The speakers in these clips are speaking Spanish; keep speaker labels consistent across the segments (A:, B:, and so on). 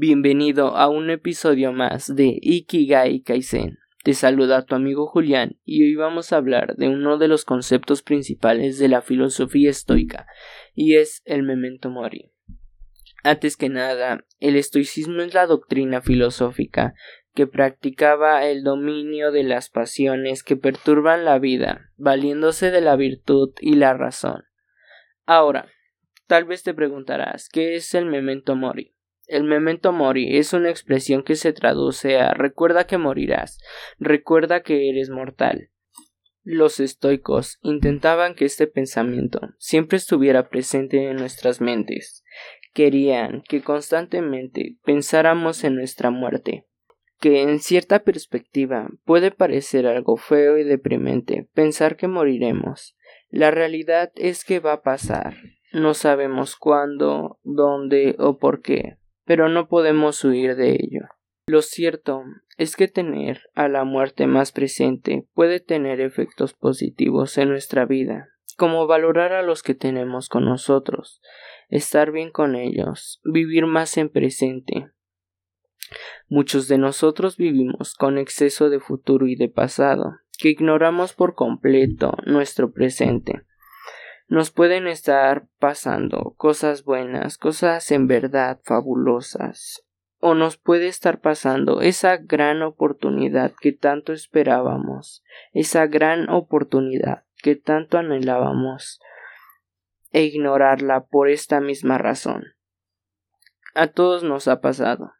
A: Bienvenido a un episodio más de Ikigai Kaizen. Te saluda tu amigo Julián y hoy vamos a hablar de uno de los conceptos principales de la filosofía estoica y es el memento mori. Antes que nada, el estoicismo es la doctrina filosófica que practicaba el dominio de las pasiones que perturban la vida, valiéndose de la virtud y la razón. Ahora, tal vez te preguntarás, ¿qué es el memento mori? El memento mori es una expresión que se traduce a recuerda que morirás, recuerda que eres mortal. Los estoicos intentaban que este pensamiento siempre estuviera presente en nuestras mentes. Querían que constantemente pensáramos en nuestra muerte, que en cierta perspectiva puede parecer algo feo y deprimente pensar que moriremos. La realidad es que va a pasar. No sabemos cuándo, dónde o por qué pero no podemos huir de ello. Lo cierto es que tener a la muerte más presente puede tener efectos positivos en nuestra vida, como valorar a los que tenemos con nosotros, estar bien con ellos, vivir más en presente. Muchos de nosotros vivimos con exceso de futuro y de pasado, que ignoramos por completo nuestro presente nos pueden estar pasando cosas buenas, cosas en verdad fabulosas, o nos puede estar pasando esa gran oportunidad que tanto esperábamos, esa gran oportunidad que tanto anhelábamos, e ignorarla por esta misma razón. A todos nos ha pasado.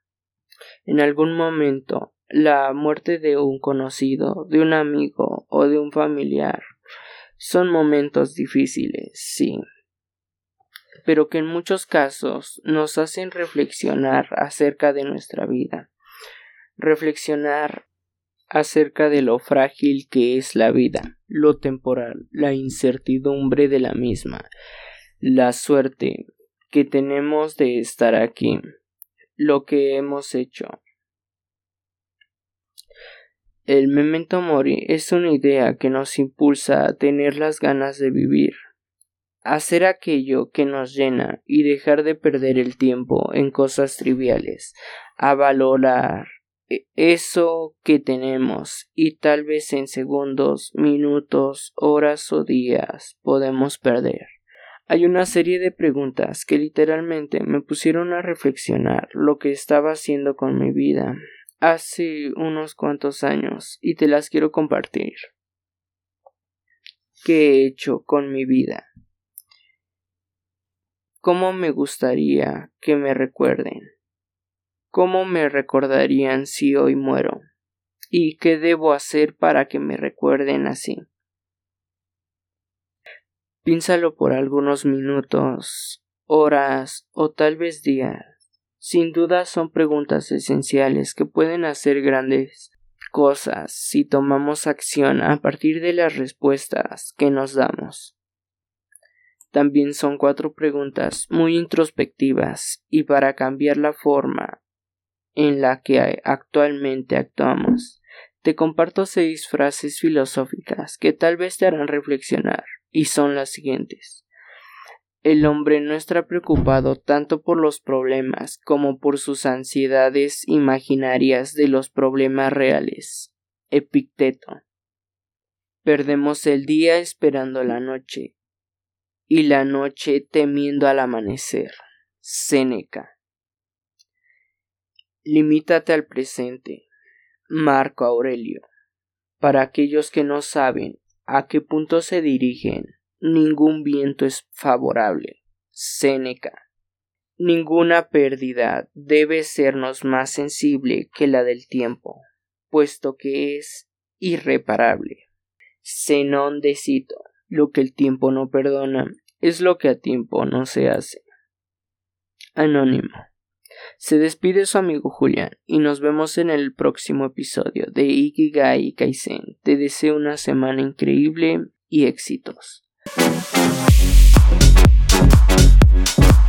A: En algún momento, la muerte de un conocido, de un amigo o de un familiar son momentos difíciles, sí, pero que en muchos casos nos hacen reflexionar acerca de nuestra vida, reflexionar acerca de lo frágil que es la vida, lo temporal, la incertidumbre de la misma, la suerte que tenemos de estar aquí, lo que hemos hecho, el memento mori es una idea que nos impulsa a tener las ganas de vivir, hacer aquello que nos llena y dejar de perder el tiempo en cosas triviales, a valorar eso que tenemos y tal vez en segundos, minutos, horas o días podemos perder. Hay una serie de preguntas que literalmente me pusieron a reflexionar lo que estaba haciendo con mi vida hace unos cuantos años y te las quiero compartir. ¿Qué he hecho con mi vida? ¿Cómo me gustaría que me recuerden? ¿Cómo me recordarían si hoy muero? ¿Y qué debo hacer para que me recuerden así? Piénsalo por algunos minutos, horas o tal vez días sin duda son preguntas esenciales que pueden hacer grandes cosas si tomamos acción a partir de las respuestas que nos damos. También son cuatro preguntas muy introspectivas y para cambiar la forma en la que actualmente actuamos. Te comparto seis frases filosóficas que tal vez te harán reflexionar y son las siguientes. El hombre no está preocupado tanto por los problemas como por sus ansiedades imaginarias de los problemas reales. Epicteto. Perdemos el día esperando la noche y la noche temiendo al amanecer. Séneca. Limítate al presente. Marco Aurelio. Para aquellos que no saben a qué punto se dirigen, ningún viento es favorable. Séneca. Ninguna pérdida debe sernos más sensible que la del tiempo, puesto que es irreparable. Zenón de Cito. Lo que el tiempo no perdona es lo que a tiempo no se hace. Anónimo. Se despide su amigo Julián y nos vemos en el próximo episodio de Ikigai Kaizen. Te deseo una semana increíble y éxitos. あっ!